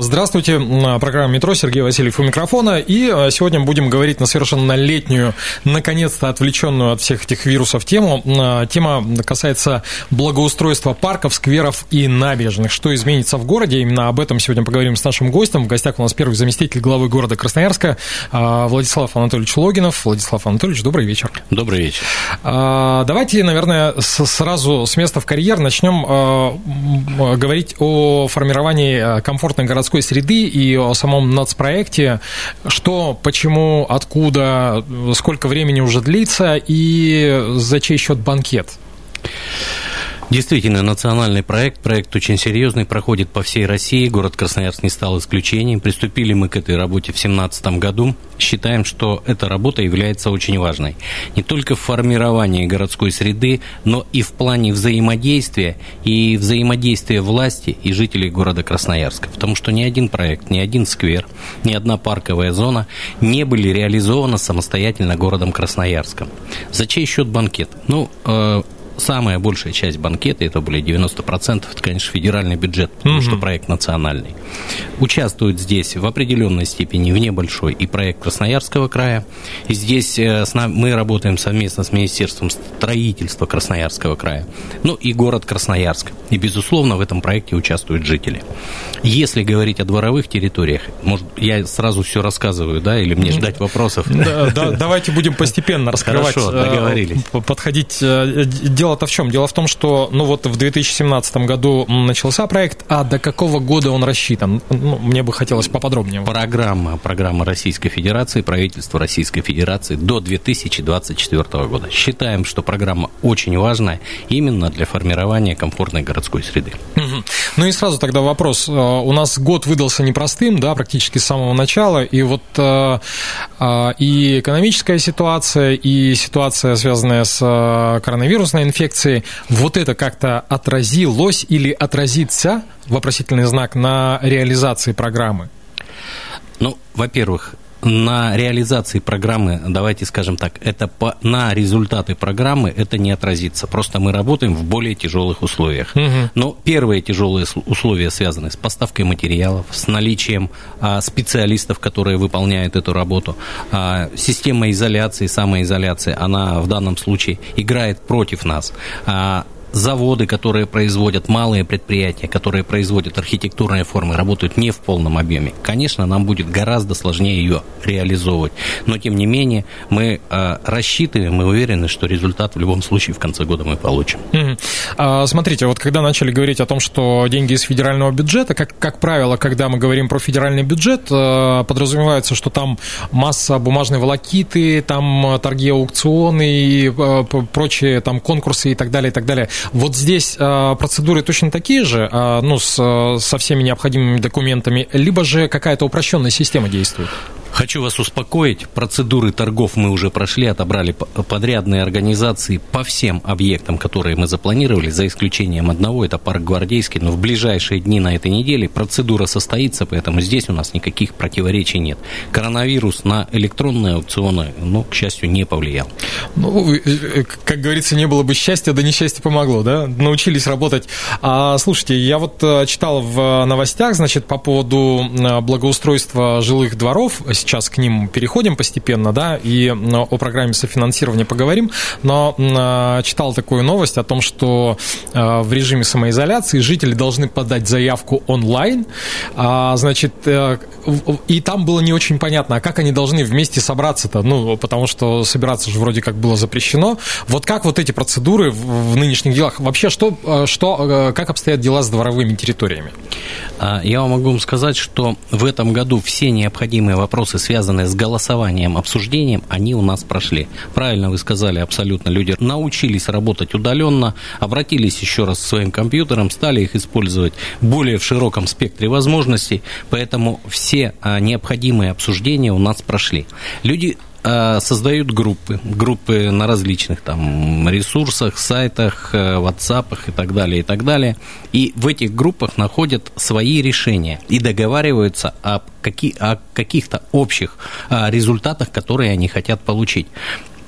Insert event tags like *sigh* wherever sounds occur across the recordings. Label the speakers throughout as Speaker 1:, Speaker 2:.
Speaker 1: Здравствуйте, программа «Метро», Сергей Васильев у микрофона, и э, сегодня будем говорить на совершенно летнюю, наконец-то отвлеченную от всех этих вирусов тему. Э, тема касается благоустройства парков, скверов и набережных. Что изменится в городе? Именно об этом сегодня поговорим с нашим гостем. В гостях у нас первый заместитель главы города Красноярска Владислав Анатольевич Логинов. Владислав Анатольевич, добрый вечер.
Speaker 2: Добрый вечер.
Speaker 1: Давайте, наверное, сразу с места в карьер начнем говорить о формировании комфортной городской городской среды и о самом нацпроекте. Что, почему, откуда, сколько времени уже длится и за чей счет банкет?
Speaker 2: Действительно, национальный проект, проект очень серьезный, проходит по всей России, город Красноярск не стал исключением. Приступили мы к этой работе в 2017 году. Считаем, что эта работа является очень важной. Не только в формировании городской среды, но и в плане взаимодействия и взаимодействия власти и жителей города Красноярска. Потому что ни один проект, ни один сквер, ни одна парковая зона не были реализованы самостоятельно городом Красноярском. За чей счет банкет? Ну, э, самая большая часть банкета, это были 90%, это, конечно, федеральный бюджет, потому угу. что проект национальный. Участвует здесь в определенной степени, в небольшой, и проект Красноярского края. И здесь э, мы работаем совместно с Министерством строительства Красноярского края, ну и город Красноярск. И, безусловно, в этом проекте участвуют жители. Если говорить о дворовых территориях, может, я сразу все рассказываю, да, или мне ждать вопросов?
Speaker 1: Да, да, давайте будем *laughs* постепенно раскрывать,
Speaker 2: Хорошо, э, договорились.
Speaker 1: подходить. Э, дело-то в чем? Дело в том, что, ну вот в 2017 году начался проект, а до какого года он рассчитан? Ну, мне бы хотелось поподробнее.
Speaker 2: Программа, программа Российской Федерации, правительство Российской Федерации до 2024 года. Считаем, что программа очень важная именно для формирования комфортной городской среды.
Speaker 1: Ну и сразу тогда вопрос. Э, у нас год выдался непростым, да, практически с самого начала, и вот э, э, и экономическая ситуация, и ситуация, связанная с коронавирусной инфекцией, вот это как-то отразилось или отразится, вопросительный знак, на реализации программы?
Speaker 2: Ну, во-первых, на реализации программы, давайте скажем так, это по, на результаты программы это не отразится. Просто мы работаем в более тяжелых условиях. Угу. Но первые тяжелые условия связаны с поставкой материалов, с наличием а, специалистов, которые выполняют эту работу. А, система изоляции, самоизоляции, она в данном случае играет против нас. А, заводы, которые производят малые предприятия, которые производят архитектурные формы, работают не в полном объеме. Конечно, нам будет гораздо сложнее ее реализовывать. Но, тем не менее, мы э, рассчитываем, мы уверены, что результат в любом случае в конце года мы получим.
Speaker 1: Mm-hmm. А, смотрите, вот когда начали говорить о том, что деньги из федерального бюджета, как, как правило, когда мы говорим про федеральный бюджет, э, подразумевается, что там масса бумажной волокиты, там торги аукционы и э, прочие там конкурсы и так далее, и так далее. Вот здесь а, процедуры точно такие же, а, ну, с, со всеми необходимыми документами, либо же какая-то упрощенная система действует?
Speaker 2: Хочу вас успокоить, процедуры торгов мы уже прошли, отобрали подрядные организации по всем объектам, которые мы запланировали, за исключением одного, это парк Гвардейский, но в ближайшие дни на этой неделе процедура состоится, поэтому здесь у нас никаких противоречий нет. Коронавирус на электронные аукционы, ну, к счастью, не повлиял.
Speaker 1: Ну, э, э, как говорится, не было бы счастья, да несчастье помогло, да? Научились работать. А, слушайте, я вот э, читал в новостях, значит, по поводу благоустройства жилых дворов, сейчас к ним переходим постепенно, да, и о программе софинансирования поговорим, но а, читал такую новость о том, что а, в режиме самоизоляции жители должны подать заявку онлайн, а, значит, э, и там было не очень понятно, а как они должны вместе собраться-то, ну, потому что собираться же вроде как было запрещено. Вот как вот эти процедуры в нынешних делах, вообще что, что как обстоят дела с дворовыми территориями?
Speaker 2: А, я вам могу сказать, что в этом году все необходимые вопросы, связанные с голосованием, обсуждением, они у нас прошли. Правильно вы сказали, абсолютно. Люди научились работать удаленно, обратились еще раз к своим компьютерам, стали их использовать более в широком спектре возможностей, поэтому все а, необходимые обсуждения у нас прошли. Люди создают группы, группы на различных там ресурсах, сайтах, э, WhatsApp и так далее, и так далее. И в этих группах находят свои решения и договариваются о, каки, о каких-то общих э, результатах, которые они хотят получить.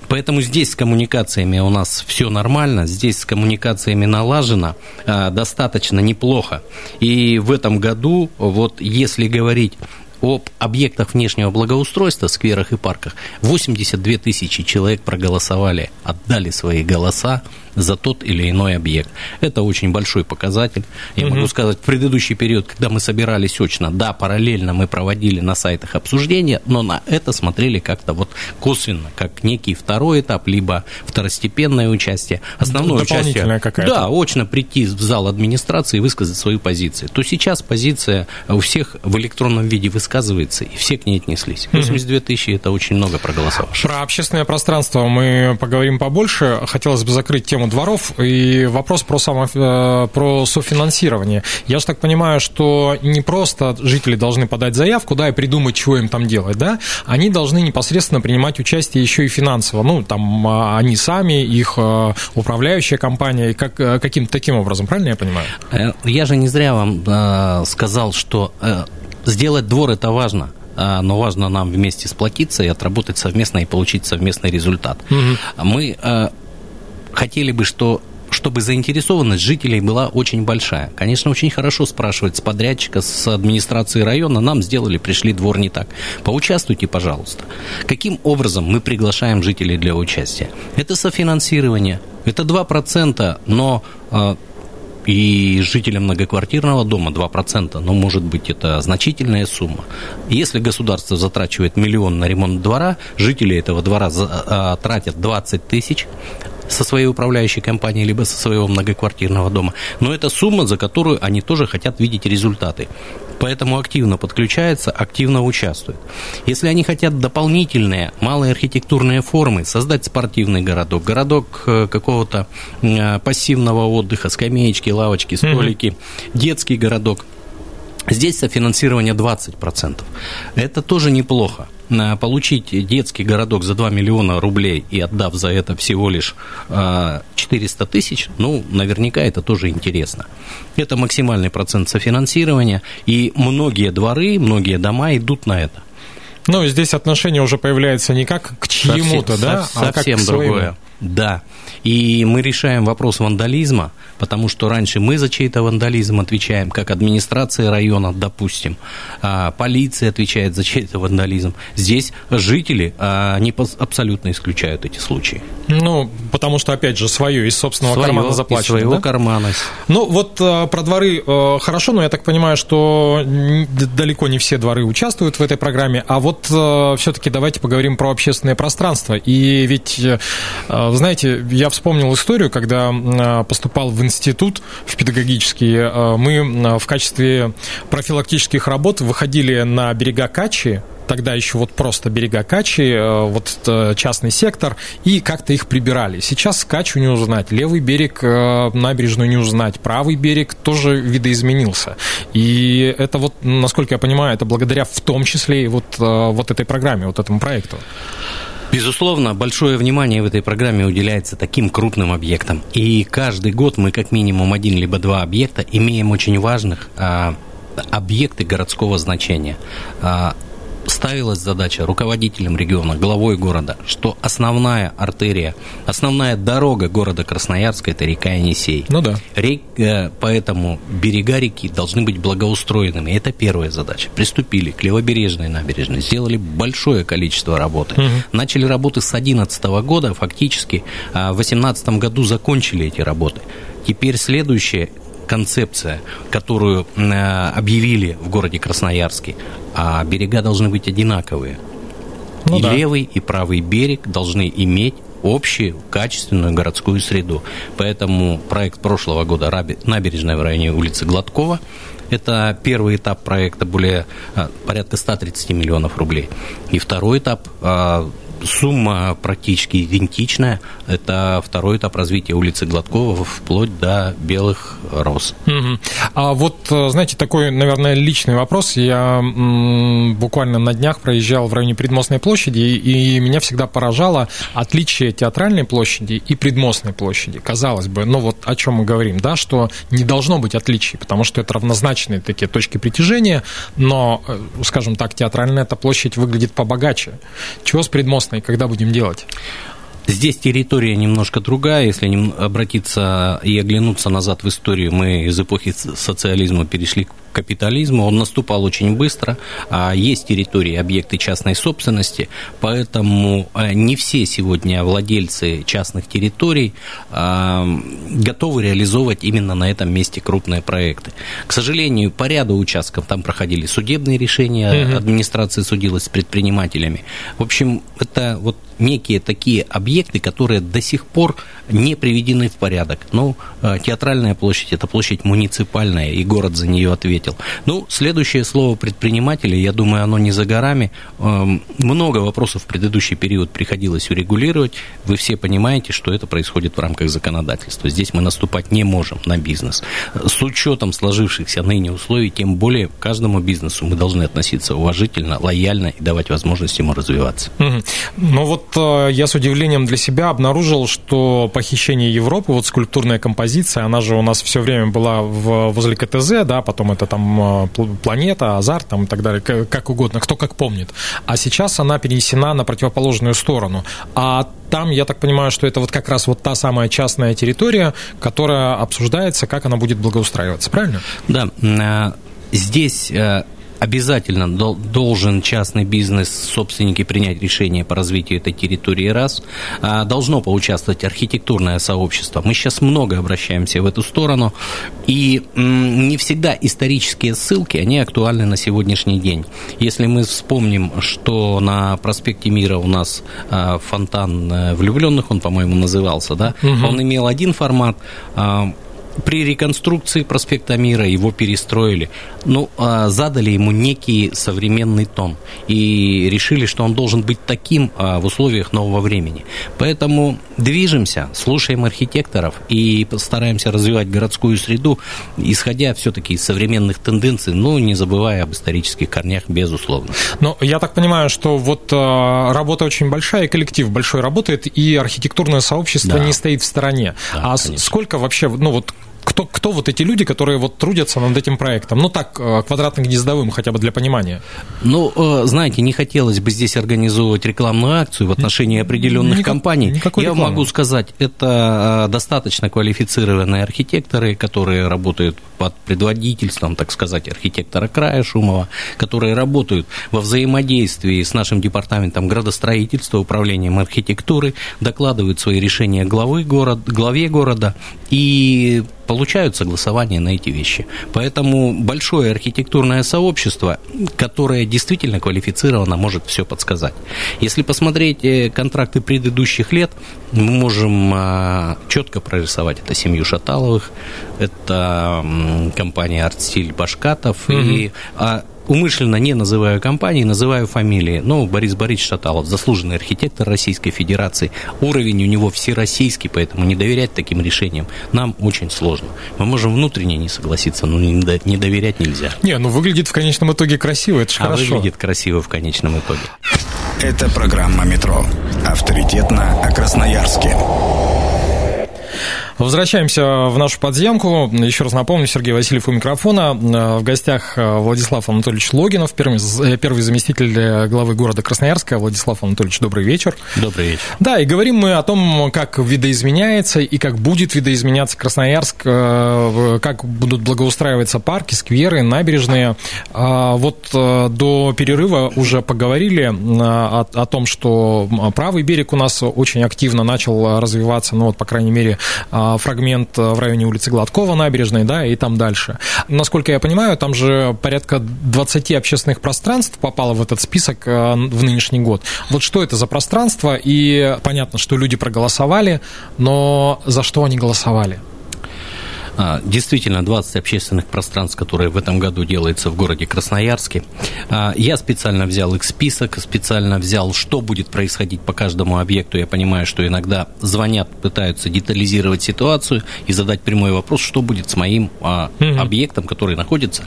Speaker 2: Поэтому здесь с коммуникациями у нас все нормально, здесь с коммуникациями налажено достаточно неплохо. И в этом году, вот если говорить об объектах внешнего благоустройства, скверах и парках. 82 тысячи человек проголосовали, отдали свои голоса за тот или иной объект. Это очень большой показатель. Я угу. могу сказать, в предыдущий период, когда мы собирались очно, да, параллельно мы проводили на сайтах обсуждения, но на это смотрели как-то вот косвенно, как некий второй этап, либо второстепенное участие. Основное участие, какая-то. да, очно прийти в зал администрации и высказать свою позицию. То сейчас позиция у всех в электронном виде высказывается, и все к ней отнеслись. 82 тысячи – это очень много проголосовавших.
Speaker 1: Про общественное пространство мы поговорим побольше. Хотелось бы закрыть тему дворов и вопрос про, само, э, про софинансирование. Я же так понимаю, что не просто жители должны подать заявку, да, и придумать, чего им там делать, да, они должны непосредственно принимать участие еще и финансово. Ну, там а, они сами, их э, управляющая компания, и как, э, каким-то таким образом, правильно я понимаю?
Speaker 2: Я же не зря вам сказал, что сделать двор это важно но важно нам вместе сплотиться и отработать совместно и получить совместный результат. Угу. Мы хотели бы, что чтобы заинтересованность жителей была очень большая. Конечно, очень хорошо спрашивать с подрядчика, с администрации района, нам сделали, пришли двор не так. Поучаствуйте, пожалуйста. Каким образом мы приглашаем жителей для участия? Это софинансирование, это 2%, но а, и жителям многоквартирного дома 2%, но может быть это значительная сумма. Если государство затрачивает миллион на ремонт двора, жители этого двора а, тратят 20 тысяч, со своей управляющей компанией, либо со своего многоквартирного дома. Но это сумма, за которую они тоже хотят видеть результаты. Поэтому активно подключаются, активно участвуют. Если они хотят дополнительные малые архитектурные формы, создать спортивный городок, городок э, какого-то э, пассивного отдыха, скамеечки, лавочки, столики, mm детский городок, Здесь софинансирование 20%. Это тоже неплохо получить детский городок за 2 миллиона рублей и отдав за это всего лишь 400 а, тысяч, ну, наверняка это тоже интересно. Это максимальный процент софинансирования, и многие дворы, многие дома идут на это.
Speaker 1: Ну, здесь отношение уже появляется не как к чьему-то, да,
Speaker 2: совсем а как к другое. Да. И мы решаем вопрос вандализма, потому что раньше мы за чей-то вандализм отвечаем, как администрация района, допустим, а полиция отвечает за чей-то вандализм. Здесь жители, а, они абсолютно исключают эти случаи.
Speaker 1: Ну, потому что, опять же, свое из собственного
Speaker 2: свое,
Speaker 1: кармана заплачено. Из
Speaker 2: своего
Speaker 1: да?
Speaker 2: кармана.
Speaker 1: Ну, вот а, про дворы а, хорошо, но я так понимаю, что далеко не все дворы участвуют в этой программе, а вот все-таки давайте поговорим про общественное пространство. И ведь, знаете, я вспомнил историю, когда а, поступал в институт, в педагогический. А, мы а, в качестве профилактических работ выходили на берега Качи, тогда еще вот просто берега Качи, вот частный сектор, и как-то их прибирали. Сейчас Качу не узнать, левый берег, набережную не узнать, правый берег тоже видоизменился. И это вот, насколько я понимаю, это благодаря в том числе и вот, вот этой программе, вот этому проекту.
Speaker 2: Безусловно, большое внимание в этой программе уделяется таким крупным объектам. И каждый год мы как минимум один либо два объекта имеем очень важных а, объекты городского значения. А, ставилась задача руководителям региона, главой города, что основная артерия, основная дорога города Красноярска – это река Енисей.
Speaker 1: Ну да.
Speaker 2: Рек, э, поэтому берега реки должны быть благоустроенными. Это первая задача. Приступили к левобережной набережной, сделали большое количество работы. Угу. Начали работы с 2011 года, фактически а в 2018 году закончили эти работы. Теперь следующее концепция, которую э, объявили в городе Красноярске, а берега должны быть одинаковые. Ну, и да. левый, и правый берег должны иметь общую, качественную городскую среду. Поэтому проект прошлого года «Набережная» в районе улицы Гладкова это первый этап проекта, более порядка 130 миллионов рублей. И второй этап сумма практически идентичная. Это второй этап развития улицы Гладкова вплоть до белых роз.
Speaker 1: Угу. А вот, э, знаете, такой, наверное, личный вопрос. Я буквально на днях проезжал в районе Предмостной площади, и меня всегда поражало отличие театральной площади и Предмостной площади. Казалось бы, ну вот о чем мы говорим, да, что не должно быть отличий, потому что это равнозначные такие точки притяжения, но, э, скажем так, театральная эта площадь выглядит побогаче. Чего с Предмостной и когда будем делать?
Speaker 2: Здесь территория немножко другая. Если обратиться и оглянуться назад в историю, мы из эпохи социализма перешли к капитализму. Он наступал очень быстро. А есть территории, объекты частной собственности, поэтому э, не все сегодня владельцы частных территорий а, готовы реализовывать именно на этом месте крупные проекты. К сожалению, по ряду участков там проходили судебные решения, администрация судилась с предпринимателями. В общем, это вот некие такие объекты, которые до сих пор не приведены в порядок. Ну, э, театральная площадь – это площадь муниципальная, и город за нее ответил. Ну, следующее слово предприниматели, я думаю, оно не за горами. Эм, много вопросов в предыдущий период приходилось урегулировать. Вы все понимаете, что это происходит в рамках законодательства. Здесь мы наступать не можем на бизнес. С учетом сложившихся ныне условий, тем более к каждому бизнесу мы должны относиться уважительно, лояльно и давать возможность ему развиваться.
Speaker 1: Ну вот э, я с удивлением для себя обнаружил, что похищение Европы, вот скульптурная композиция, она же у нас все время была в, возле КТЗ, да, потом это там э, планета, азарт там и так далее, как угодно, кто как помнит. А сейчас она перенесена на противоположную сторону. А там, я так понимаю, что это вот как раз вот та самая частная территория, которая обсуждается, как она будет благоустраиваться, правильно?
Speaker 2: Да, э, здесь обязательно должен частный бизнес, собственники принять решение по развитию этой территории раз. А, должно поучаствовать архитектурное сообщество. Мы сейчас много обращаемся в эту сторону. И не всегда исторические ссылки, они актуальны на сегодняшний день. Если мы вспомним, что на проспекте Мира у нас а, фонтан э, влюбленных, он, по-моему, назывался, да, угу. он имел один формат, а, при реконструкции проспекта Мира его перестроили, ну, а, задали ему некий современный тон и решили, что он должен быть таким а, в условиях нового времени. Поэтому движемся, слушаем архитекторов и постараемся развивать городскую среду, исходя все-таки из современных тенденций, но не забывая об исторических корнях, безусловно.
Speaker 1: Но я так понимаю, что вот а, работа очень большая, коллектив большой работает, и архитектурное сообщество да. не стоит в стороне. Да, а конечно. сколько вообще, ну вот кто, кто вот эти люди, которые вот трудятся над этим проектом? Ну так, э, квадратно-гнездовым хотя бы для понимания.
Speaker 2: Ну, э, знаете, не хотелось бы здесь организовывать рекламную акцию в отношении определенных Никак, компаний. Никакой Я рекламы. могу сказать, это э, достаточно квалифицированные архитекторы, которые работают под предводительством, так сказать, архитектора края Шумова, которые работают во взаимодействии с нашим департаментом градостроительства, управлением архитектуры, докладывают свои решения главы город, главе города и получают согласование на эти вещи. Поэтому большое архитектурное сообщество, которое действительно квалифицировано, может все подсказать. Если посмотреть э, контракты предыдущих лет, мы можем а, четко прорисовать это семью Шаталовых, это компания «Артстиль» Башкатов, угу. и а, умышленно не называю компании, называю фамилии. Ну, Борис Борисович Шаталов, заслуженный архитектор Российской Федерации. Уровень у него всероссийский, поэтому не доверять таким решениям нам очень сложно. Мы можем внутренне не согласиться, но не доверять нельзя.
Speaker 1: Не, ну выглядит в конечном итоге красиво, это же а хорошо.
Speaker 2: выглядит красиво в конечном итоге.
Speaker 3: Это программа «Метро». Авторитетно о Красноярске.
Speaker 1: Возвращаемся в нашу подземку. Еще раз напомню, Сергей Васильев у микрофона. В гостях э, Владислав Анатольевич Логинов, первый, э, первый заместитель главы города Красноярска. Владислав Анатольевич, добрый вечер.
Speaker 2: Добрый вечер.
Speaker 1: Да, и говорим мы о том, как видоизменяется и как будет видоизменяться Красноярск, э, как будут благоустраиваться парки, скверы, набережные. А вот до перерыва уже поговорили о, о том, что правый берег у нас очень активно начал развиваться, ну вот, по крайней мере, фрагмент в районе улицы Гладкова, набережной, да, и там дальше. Насколько я понимаю, там же порядка 20 общественных пространств попало в этот список в нынешний год. Вот что это за пространство? И понятно, что люди проголосовали, но за что они голосовали?
Speaker 2: А, действительно, 20 общественных пространств, которые в этом году делаются в городе Красноярске. А, я специально взял их список, специально взял, что будет происходить по каждому объекту. Я понимаю, что иногда звонят, пытаются детализировать ситуацию и задать прямой вопрос, что будет с моим угу. объектом, который находится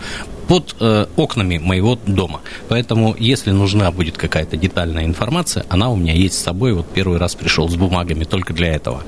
Speaker 2: под э, окнами моего дома. Поэтому, если нужна будет какая-то детальная информация, она у меня есть с собой. Вот первый раз пришел с бумагами только для этого.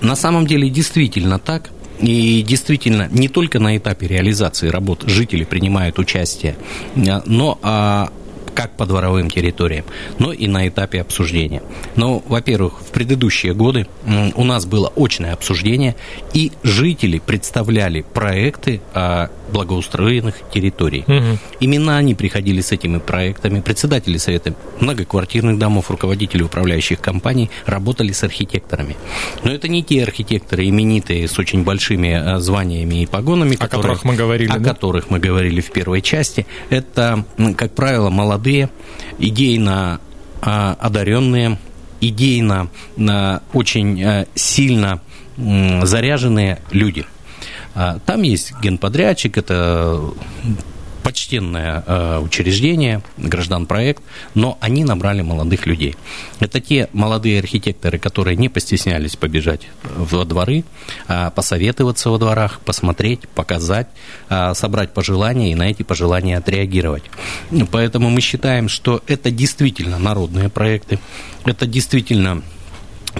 Speaker 2: На самом деле, действительно так. И действительно, не только на этапе реализации работ жители принимают участие, а, но а, как по дворовым территориям, но и на этапе обсуждения. Но, во-первых, в предыдущие годы у нас было очное обсуждение, и жители представляли проекты о благоустроенных территорий. Угу. Именно они приходили с этими проектами, председатели совета многоквартирных домов, руководители управляющих компаний работали с архитекторами. Но это не те архитекторы именитые с очень большими э, званиями и погонами,
Speaker 1: о которые, которых мы говорили,
Speaker 2: о
Speaker 1: да?
Speaker 2: которых мы говорили в первой части. Это, как правило, молодые, идейно а, одаренные, идейно а, очень сильно заряженные люди. Там есть генподрядчик, это почтенное э, учреждение, граждан-проект, но они набрали молодых людей. Это те молодые архитекторы, которые не постеснялись побежать во дворы, э, посоветоваться во дворах, посмотреть, показать, собрать пожелания и на эти пожелания отреагировать. Поэтому мы считаем, что это действительно народные проекты, это действительно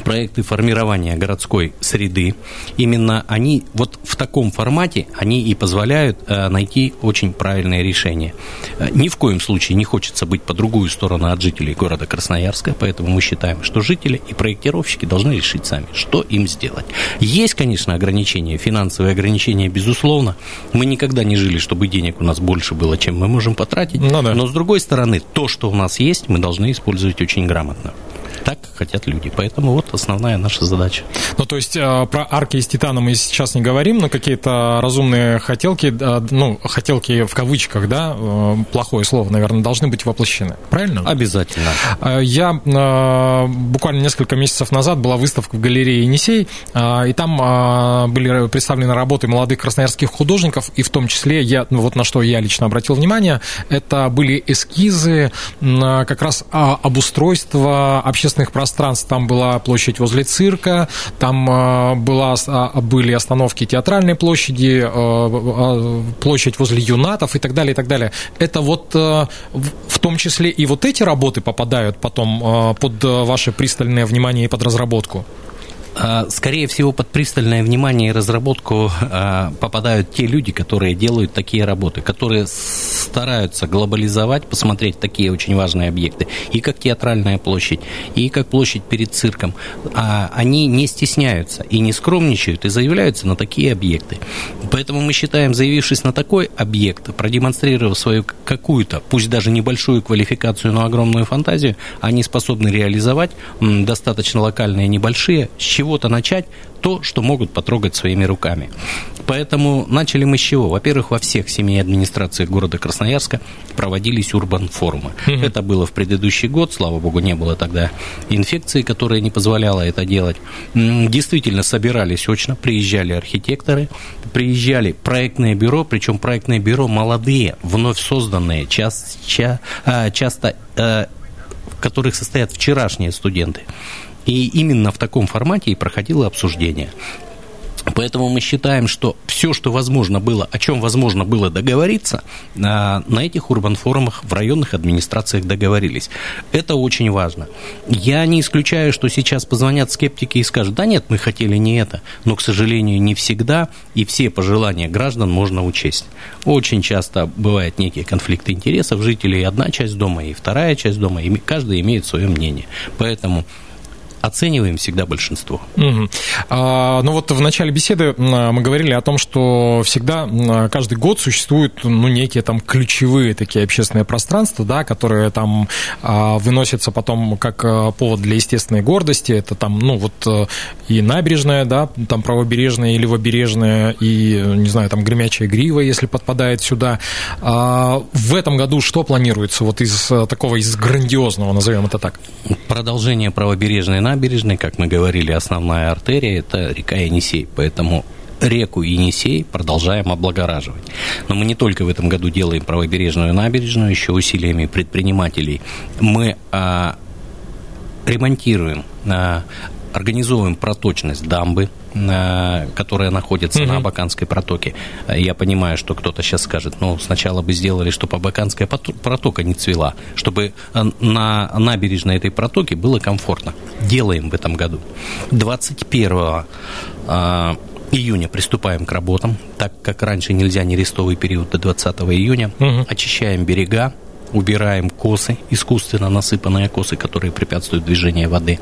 Speaker 2: проекты формирования городской среды, именно они вот в таком формате, они и позволяют э, найти очень правильное решение. Э, ни в коем случае не хочется быть по другую сторону от жителей города Красноярска, поэтому мы считаем, что жители и проектировщики должны решить сами, что им сделать. Есть, конечно, ограничения, финансовые ограничения, безусловно. Мы никогда не жили, чтобы денег у нас больше было, чем мы можем потратить. Ну, да. Но, с другой стороны, то, что у нас есть, мы должны использовать очень грамотно так хотят люди. Поэтому вот основная наша задача.
Speaker 1: Ну, то есть э, про арки из титана мы сейчас не говорим, но какие-то разумные хотелки, э, ну, хотелки в кавычках, да, э, плохое слово, наверное, должны быть воплощены. Правильно?
Speaker 2: Обязательно.
Speaker 1: Я буквально несколько месяцев назад была выставка в галерее «Енисей», и там были представлены работы молодых красноярских художников, и в том числе, я, ну, вот на что я лично обратил внимание, это были эскизы как раз обустройства общественного общественных пространств. Там была площадь возле цирка, там э, была, а, были остановки театральной площади, э, э, площадь возле юнатов и так далее, и так далее. Это вот в том числе и вот эти работы попадают потом под ваше пристальное внимание и под разработку?
Speaker 2: А, скорее всего, под пристальное внимание и разработку а, попадают те люди, которые делают такие работы, которые стараются глобализовать, посмотреть такие очень важные объекты, и как театральная площадь, и как площадь перед цирком. А они не стесняются и не скромничают, и заявляются на такие объекты. Поэтому мы считаем, заявившись на такой объект, продемонстрировав свою какую-то, пусть даже небольшую квалификацию, но огромную фантазию, они способны реализовать достаточно локальные, небольшие, чего-то начать, то, что могут потрогать своими руками. Поэтому начали мы с чего? Во-первых, во всех семи администрациях города Красноярска проводились урбан-форумы. Mm-hmm. Это было в предыдущий год, слава богу, не было тогда инфекции, которая не позволяла это делать. Действительно, собирались очно, приезжали архитекторы, приезжали проектное бюро, причем проектное бюро молодые, вновь созданные, часто, а, часто э, в которых состоят вчерашние студенты. И именно в таком формате и проходило обсуждение. Поэтому мы считаем, что все, что возможно было, о чем возможно было договориться, на этих урбан-форумах в районных администрациях договорились. Это очень важно. Я не исключаю, что сейчас позвонят скептики и скажут, да нет, мы хотели не это. Но, к сожалению, не всегда и все пожелания граждан можно учесть. Очень часто бывают некие конфликты интересов жителей. Одна часть дома и вторая часть дома, и каждый имеет свое мнение. Поэтому оцениваем всегда большинство.
Speaker 1: Угу. А, ну вот в начале беседы мы говорили о том, что всегда каждый год существуют ну, некие там ключевые такие общественные пространства, да, которые там а, выносятся потом как а, повод для естественной гордости. Это там, ну вот э, и набережная, да, там правобережная и левобережная, и, не знаю, там гремячая грива, если подпадает сюда. А, в этом году что планируется вот из э, такого, из грандиозного, назовем это так?
Speaker 2: Продолжение правобережной набережной, как мы говорили, основная артерия – это река Енисей, поэтому реку Енисей продолжаем облагораживать. Но мы не только в этом году делаем правобережную набережную, еще усилиями предпринимателей. Мы а, ремонтируем а, организовываем проточность дамбы, э, которая находится на Абаканской протоке. Я понимаю, что кто-то сейчас скажет, ну, сначала бы сделали, чтобы Абаканская протока не цвела, чтобы э, на набережной этой протоки было комфортно. Делаем в этом году. 21 э, июня приступаем к работам, так как раньше нельзя нерестовый период до 20 июня. Угу. Очищаем берега, убираем косы, искусственно насыпанные косы, которые препятствуют движению воды,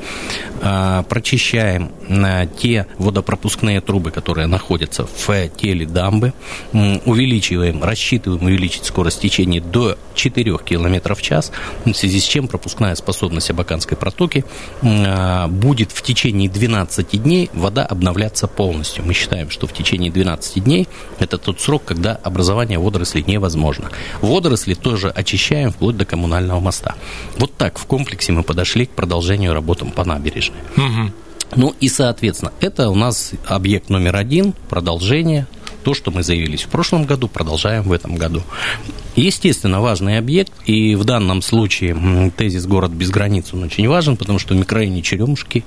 Speaker 2: а, прочищаем а, те водопропускные трубы, которые находятся в теле дамбы, увеличиваем, рассчитываем увеличить скорость течения до 4 км в час, в связи с чем пропускная способность Абаканской протоки а, будет в течение 12 дней вода обновляться полностью. Мы считаем, что в течение 12 дней это тот срок, когда образование водорослей невозможно. Водоросли тоже очищаем расширяем вплоть до коммунального моста. Вот так в комплексе мы подошли к продолжению работам по набережной. Угу. Ну и, соответственно, это у нас объект номер один, продолжение, то, что мы заявились в прошлом году, продолжаем в этом году. Естественно, важный объект, и в данном случае тезис «Город без границ» он очень важен, потому что в микрорайоне Черемушки,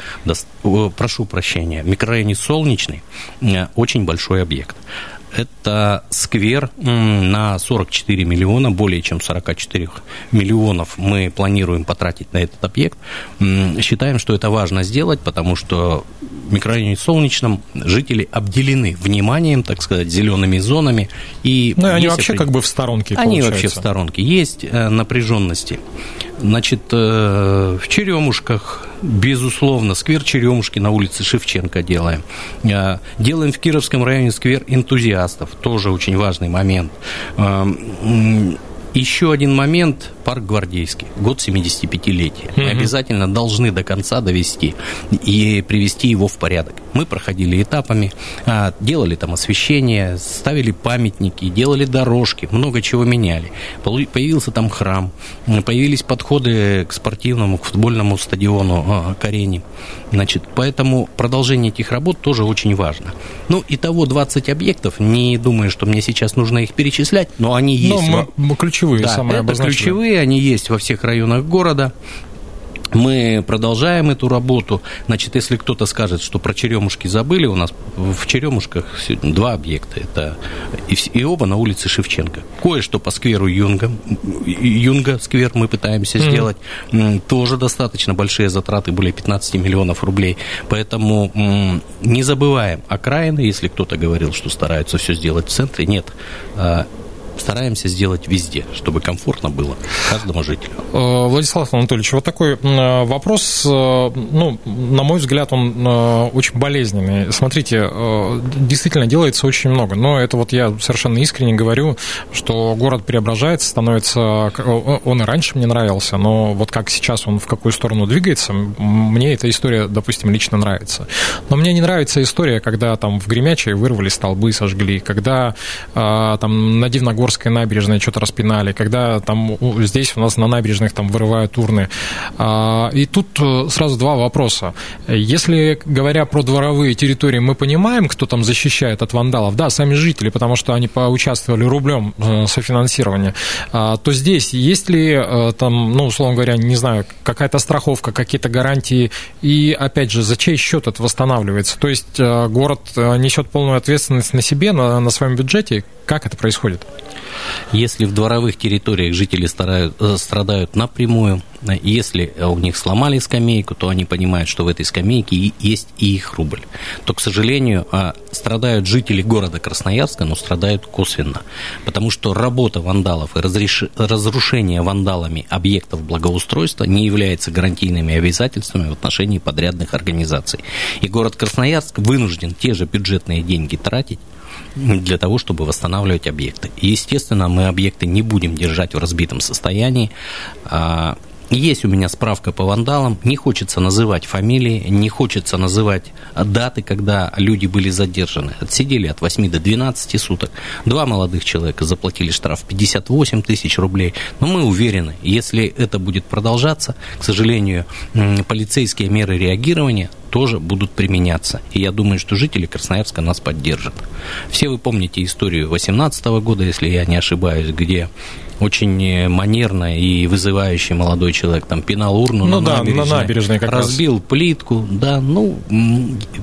Speaker 2: прошу прощения, в микрорайоне Солнечный э, очень большой объект это сквер на 44 миллиона, более чем 44 миллионов мы планируем потратить на этот объект. Считаем, что это важно сделать, потому что в микрорайоне Солнечном жители обделены вниманием, так сказать, зелеными зонами. И
Speaker 1: ну, и они вообще опред... как бы в сторонке,
Speaker 2: Они получается. вообще в сторонке. Есть э, напряженности. Значит, э, в Черемушках, безусловно, сквер Черемушки на улице Шевченко делаем. Э, делаем в Кировском районе сквер энтузиастов, тоже очень важный момент. Еще один момент – парк Гвардейский, год 75-летия. Мы обязательно должны до конца довести и привести его в порядок. Мы проходили этапами, а, делали там освещение, ставили памятники, делали дорожки, много чего меняли. Появился там храм, появились подходы к спортивному, к футбольному стадиону а, Карени. Значит, поэтому продолжение этих работ тоже очень важно. Ну, и того 20 объектов, не думаю, что мне сейчас нужно их перечислять, но они есть.
Speaker 1: Но мы, ключевые,
Speaker 2: да,
Speaker 1: самые
Speaker 2: это ключевые, они есть во всех районах города. Мы продолжаем эту работу. Значит, если кто-то скажет, что про черемушки забыли, у нас в черемушках два объекта. Это и оба на улице Шевченко. Кое-что по скверу Юнга. Юнга сквер мы пытаемся mm-hmm. сделать. Тоже достаточно большие затраты, более 15 миллионов рублей. Поэтому не забываем окраины. Если кто-то говорил, что стараются все сделать в центре, нет а, стараемся сделать везде, чтобы комфортно было каждому жителю.
Speaker 1: Э, Владислав Анатольевич, вот такой э, вопрос, э, ну, на мой взгляд, он очень болезненный. Смотрите, действительно делается очень много, но это вот я совершенно искренне говорю, что город преображается, становится, он и раньше мне нравился, но вот как сейчас он в какую сторону двигается, мне эта история, допустим, лично нравится. Но мне не нравится история, когда там в Гремячей вырвали столбы, сожгли, когда там на Дивногорске Горской набережной что-то распинали, когда там здесь у нас на набережных там вырывают урны. А, и тут э, сразу два вопроса. Если, говоря про дворовые территории, мы понимаем, кто там защищает от вандалов, да, сами жители, потому что они поучаствовали рублем э, софинансирования, а, то здесь есть ли э, там, ну, условно говоря, не знаю, какая-то страховка, какие-то гарантии, и, опять же, за чей счет это восстанавливается? То есть город несет полную ответственность на себе, на, на своем бюджете? Как это происходит?
Speaker 2: Если в дворовых территориях жители старают, э, страдают напрямую, если у них сломали скамейку, то они понимают, что в этой скамейке есть и их рубль. То, к сожалению, а, страдают жители города Красноярска, но страдают косвенно. Потому что работа вандалов и разреш... разрушение вандалами объектов благоустройства не является гарантийными обязательствами в отношении подрядных организаций. И город Красноярск вынужден те же бюджетные деньги тратить для того, чтобы восстанавливать объекты. естественно, мы объекты не будем держать в разбитом состоянии. А, есть у меня справка по вандалам, не хочется называть фамилии, не хочется называть даты, когда люди были задержаны. Отсидели от 8 до 12 суток. Два молодых человека заплатили штраф 58 тысяч рублей. Но мы уверены, если это будет продолжаться, к сожалению, полицейские меры реагирования тоже будут применяться. И я думаю, что жители Красноярска нас поддержат. Все вы помните историю 2018 года, если я не ошибаюсь, где очень манерно и вызывающий молодой человек, там пинал урну ну, на, да, набережной, на набережной, как разбил раз. плитку, да, ну,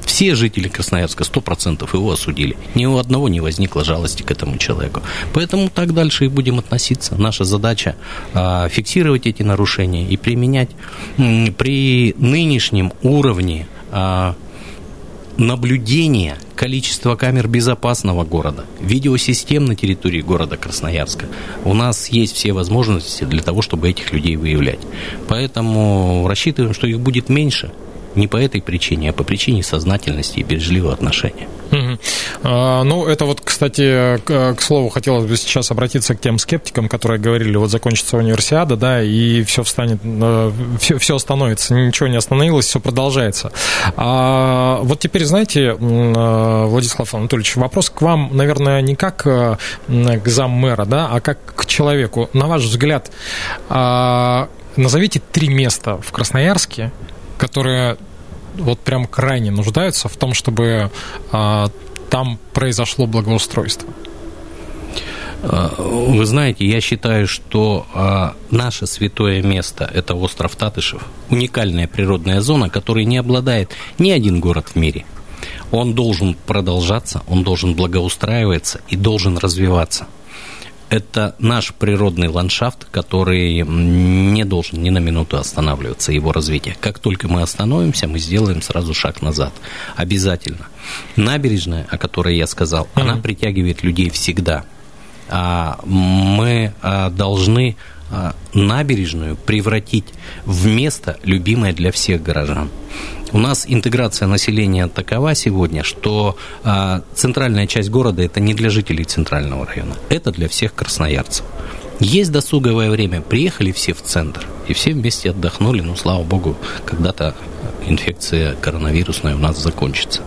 Speaker 2: все жители Красноярска, сто процентов его осудили. Ни у одного не возникло жалости к этому человеку. Поэтому так дальше и будем относиться. Наша задача а, фиксировать эти нарушения и применять при нынешнем уровне а, наблюдения количества камер безопасного города, видеосистем на территории города Красноярска. У нас есть все возможности для того, чтобы этих людей выявлять. Поэтому рассчитываем, что их будет меньше, не по этой причине, а по причине сознательности и бережливого отношения.
Speaker 1: Угу. Ну, это вот, кстати, к, к слову, хотелось бы сейчас обратиться к тем скептикам, которые говорили, вот закончится универсиада, да, и все встанет, все, э, все остановится, ничего не остановилось, все продолжается. А, вот теперь, знаете, э, Владислав Анатольевич, вопрос к вам, наверное, не как э, к заммэра, да, а как к человеку. На ваш взгляд, а, назовите три места в Красноярске, которые вот прям крайне нуждаются в том, чтобы а, там произошло благоустройство?
Speaker 2: А, вы знаете, я считаю, что а, наше святое место – это остров Татышев, уникальная природная зона, которой не обладает ни один город в мире. Он должен продолжаться, он должен благоустраиваться и должен развиваться – это наш природный ландшафт, который не должен ни на минуту останавливаться, его развитие. Как только мы остановимся, мы сделаем сразу шаг назад. Обязательно. Набережная, о которой я сказал, mm-hmm. она притягивает людей всегда. А мы а, должны а, набережную превратить в место, любимое для всех горожан. У нас интеграция населения такова сегодня, что а, центральная часть города это не для жителей центрального района, это для всех красноярцев. Есть досуговое время, приехали все в центр, и все вместе отдохнули, ну, слава богу, когда-то инфекция коронавирусная у нас закончится.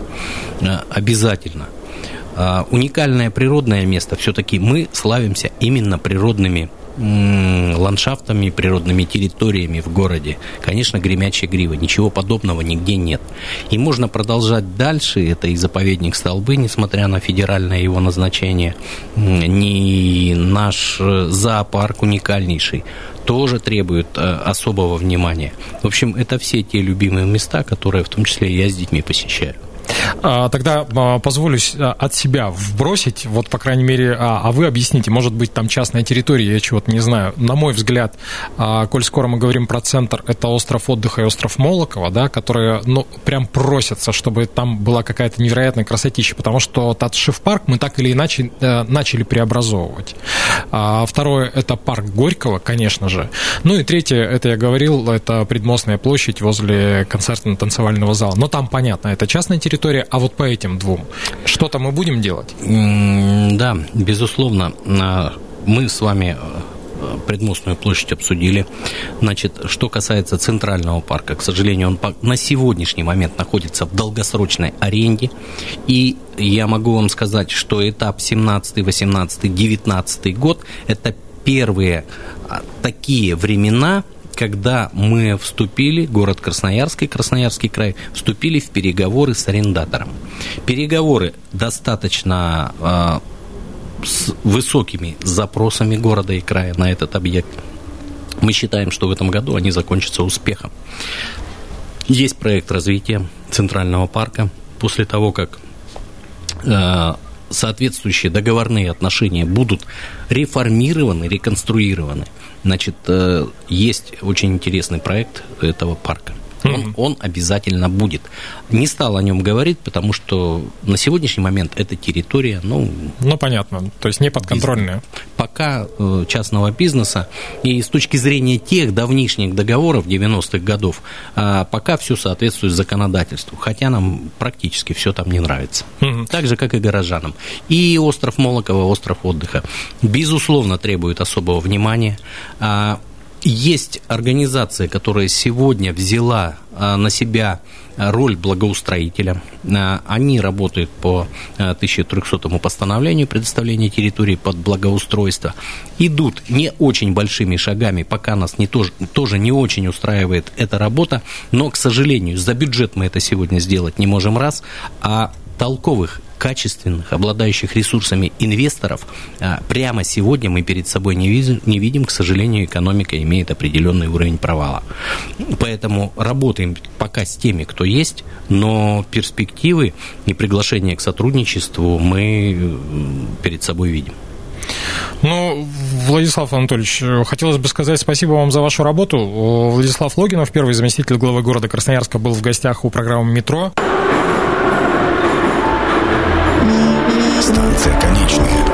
Speaker 2: А, обязательно. А, уникальное природное место, все-таки мы славимся именно природными ландшафтами, природными территориями в городе. Конечно, гремячая грива. Ничего подобного нигде нет. И можно продолжать дальше. Это и заповедник Столбы, несмотря на федеральное его назначение. Не наш э, зоопарк уникальнейший тоже требует э, особого внимания. В общем, это все те любимые места, которые в том числе я с детьми посещаю.
Speaker 1: А, тогда а, позволю а, от себя вбросить, вот, по крайней мере, а вы объясните, может быть, там частная территория, я чего-то не знаю. На мой взгляд, коль скоро мы говорим про центр, это остров отдыха и остров Молокова, да, которые, ну, прям просятся, чтобы там была какая-то невероятная красотища, потому что Татшев парк мы так или иначе э, начали преобразовывать. Второе, это парк Горького, конечно же. Ну и третье, это я говорил, это предмостная площадь возле концертно-танцевального зала. Но там понятно, это частная территория, территория, а вот по этим двум что-то мы будем делать?
Speaker 2: Да, безусловно. Мы с вами э, предмостную площадь обсудили. Значит, что касается Центрального парка, к сожалению, он на сегодняшний момент находится в долгосрочной аренде. И я могу вам сказать, что этап 17, 18, 19 год – это первые а, такие времена, когда мы вступили, город Красноярск и Красноярский край, вступили в переговоры с арендатором. Переговоры достаточно э, с высокими запросами города и края на этот объект. Мы считаем, что в этом году они закончатся успехом. Есть проект развития Центрального парка. После того, как э, соответствующие договорные отношения будут реформированы, реконструированы, значит, э, есть очень интересный проект этого парка. Он, он обязательно будет. Не стал о нем говорить, потому что на сегодняшний момент эта территория, ну...
Speaker 1: Ну, понятно, то есть не подконтрольная.
Speaker 2: Пока э, частного бизнеса, и с точки зрения тех давнишних договоров 90-х годов, э, пока все соответствует законодательству, хотя нам практически все там не нравится. Угу. Так же, как и горожанам. И остров Молокова, остров отдыха, безусловно, требует особого внимания. Есть организация, которая сегодня взяла а, на себя роль благоустроителя. А, они работают по 1300 а, постановлению предоставления территории под благоустройство. Идут не очень большими шагами, пока нас не тоже, тоже не очень устраивает эта работа, но, к сожалению, за бюджет мы это сегодня сделать не можем раз, а толковых качественных, обладающих ресурсами инвесторов, а, прямо сегодня мы перед собой не видим, не видим, к сожалению, экономика имеет определенный уровень провала. Поэтому работаем пока с теми, кто есть, но перспективы и приглашение к сотрудничеству мы перед собой видим.
Speaker 1: Ну, Владислав Анатольевич, хотелось бы сказать спасибо вам за вашу работу. Владислав Логинов, первый заместитель главы города Красноярска, был в гостях у программы «Метро».
Speaker 3: Станция